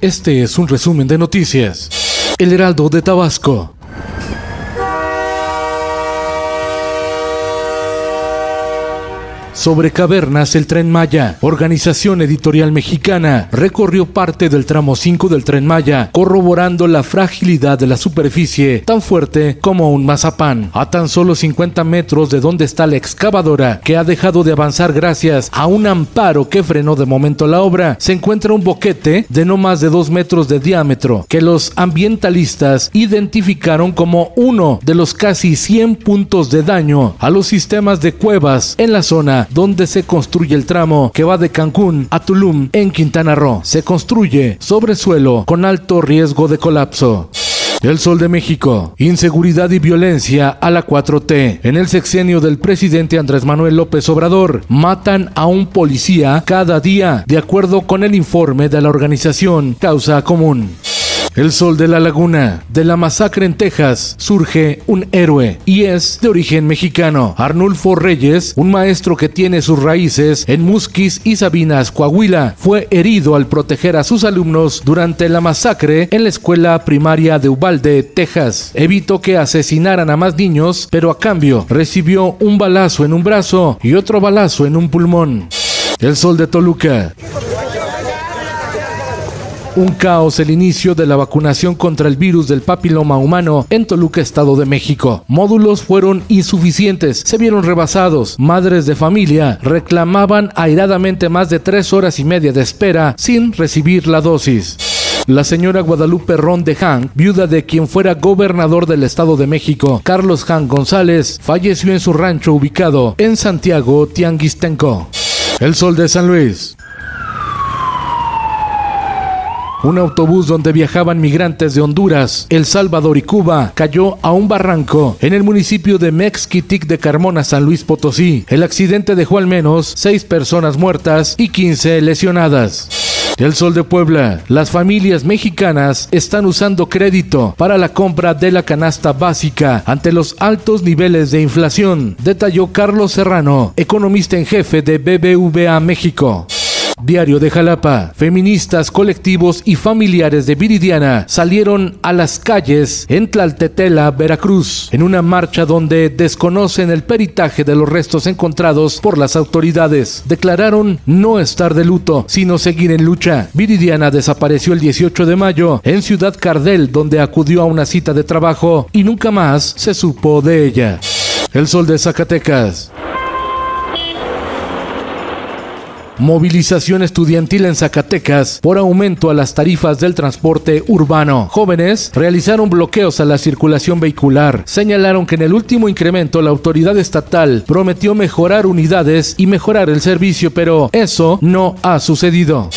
Este es un resumen de noticias. El Heraldo de Tabasco. Sobre Cavernas, el Tren Maya. Organización Editorial Mexicana recorrió parte del tramo 5 del Tren Maya, corroborando la fragilidad de la superficie, tan fuerte como un mazapán. A tan solo 50 metros de donde está la excavadora, que ha dejado de avanzar gracias a un amparo que frenó de momento la obra, se encuentra un boquete de no más de 2 metros de diámetro, que los ambientalistas identificaron como uno de los casi 100 puntos de daño a los sistemas de cuevas en la zona donde se construye el tramo que va de Cancún a Tulum en Quintana Roo. Se construye sobre suelo con alto riesgo de colapso. El Sol de México. Inseguridad y violencia a la 4T. En el sexenio del presidente Andrés Manuel López Obrador, matan a un policía cada día, de acuerdo con el informe de la organización Causa Común. El sol de la laguna. De la masacre en Texas surge un héroe y es de origen mexicano. Arnulfo Reyes, un maestro que tiene sus raíces en Musquis y Sabinas, Coahuila, fue herido al proteger a sus alumnos durante la masacre en la escuela primaria de Uvalde, Texas. Evitó que asesinaran a más niños, pero a cambio recibió un balazo en un brazo y otro balazo en un pulmón. El sol de Toluca. Un caos el inicio de la vacunación contra el virus del papiloma humano en Toluca, Estado de México. Módulos fueron insuficientes, se vieron rebasados. Madres de familia reclamaban airadamente más de tres horas y media de espera sin recibir la dosis. La señora Guadalupe Ron de Han, viuda de quien fuera gobernador del Estado de México, Carlos Han González, falleció en su rancho ubicado en Santiago, Tianguistenco. El Sol de San Luis. Un autobús donde viajaban migrantes de Honduras, El Salvador y Cuba cayó a un barranco en el municipio de Mexquitic de Carmona, San Luis Potosí. El accidente dejó al menos seis personas muertas y 15 lesionadas. El Sol de Puebla. Las familias mexicanas están usando crédito para la compra de la canasta básica ante los altos niveles de inflación, detalló Carlos Serrano, economista en jefe de BBVA México. Diario de Jalapa. Feministas, colectivos y familiares de Viridiana salieron a las calles en Tlaltetela, Veracruz, en una marcha donde desconocen el peritaje de los restos encontrados por las autoridades. Declararon no estar de luto, sino seguir en lucha. Viridiana desapareció el 18 de mayo en Ciudad Cardel, donde acudió a una cita de trabajo y nunca más se supo de ella. El sol de Zacatecas. Movilización estudiantil en Zacatecas por aumento a las tarifas del transporte urbano. Jóvenes realizaron bloqueos a la circulación vehicular. Señalaron que en el último incremento la autoridad estatal prometió mejorar unidades y mejorar el servicio, pero eso no ha sucedido.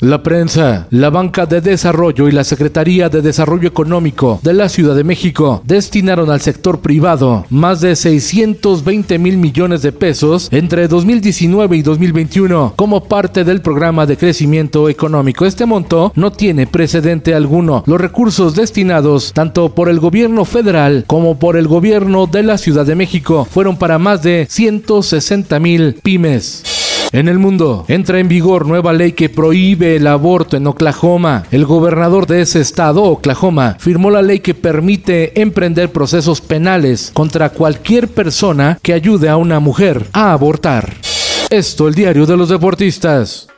La prensa, la Banca de Desarrollo y la Secretaría de Desarrollo Económico de la Ciudad de México destinaron al sector privado más de 620 mil millones de pesos entre 2019 y 2021 como parte del programa de crecimiento económico. Este monto no tiene precedente alguno. Los recursos destinados tanto por el gobierno federal como por el gobierno de la Ciudad de México fueron para más de 160 mil pymes. En el mundo entra en vigor nueva ley que prohíbe el aborto en Oklahoma. El gobernador de ese estado, Oklahoma, firmó la ley que permite emprender procesos penales contra cualquier persona que ayude a una mujer a abortar. Esto el diario de los deportistas.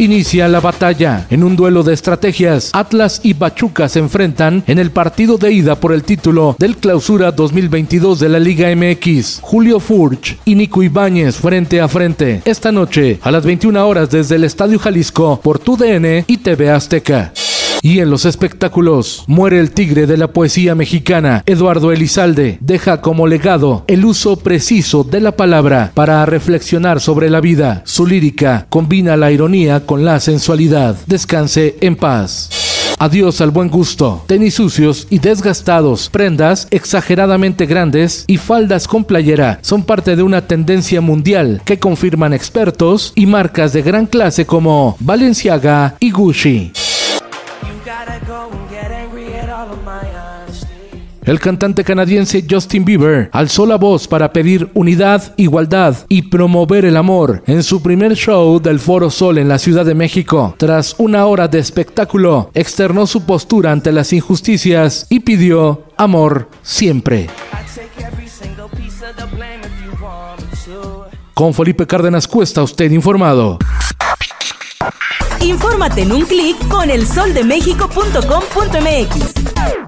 Inicia la batalla. En un duelo de estrategias, Atlas y Pachuca se enfrentan en el partido de ida por el título del Clausura 2022 de la Liga MX. Julio Furch y Nico Ibáñez frente a frente. Esta noche a las 21 horas desde el Estadio Jalisco por TUDN y TV Azteca. Y en los espectáculos, muere el tigre de la poesía mexicana, Eduardo Elizalde. Deja como legado el uso preciso de la palabra para reflexionar sobre la vida. Su lírica combina la ironía con la sensualidad. Descanse en paz. Adiós al buen gusto. Tenis sucios y desgastados, prendas exageradamente grandes y faldas con playera son parte de una tendencia mundial que confirman expertos y marcas de gran clase como Balenciaga y Gucci. El cantante canadiense Justin Bieber alzó la voz para pedir unidad, igualdad y promover el amor en su primer show del Foro Sol en la Ciudad de México. Tras una hora de espectáculo, externó su postura ante las injusticias y pidió amor siempre. Con Felipe Cárdenas Cuesta, usted informado. Infórmate en un clic con elsoldemexico.com.mx.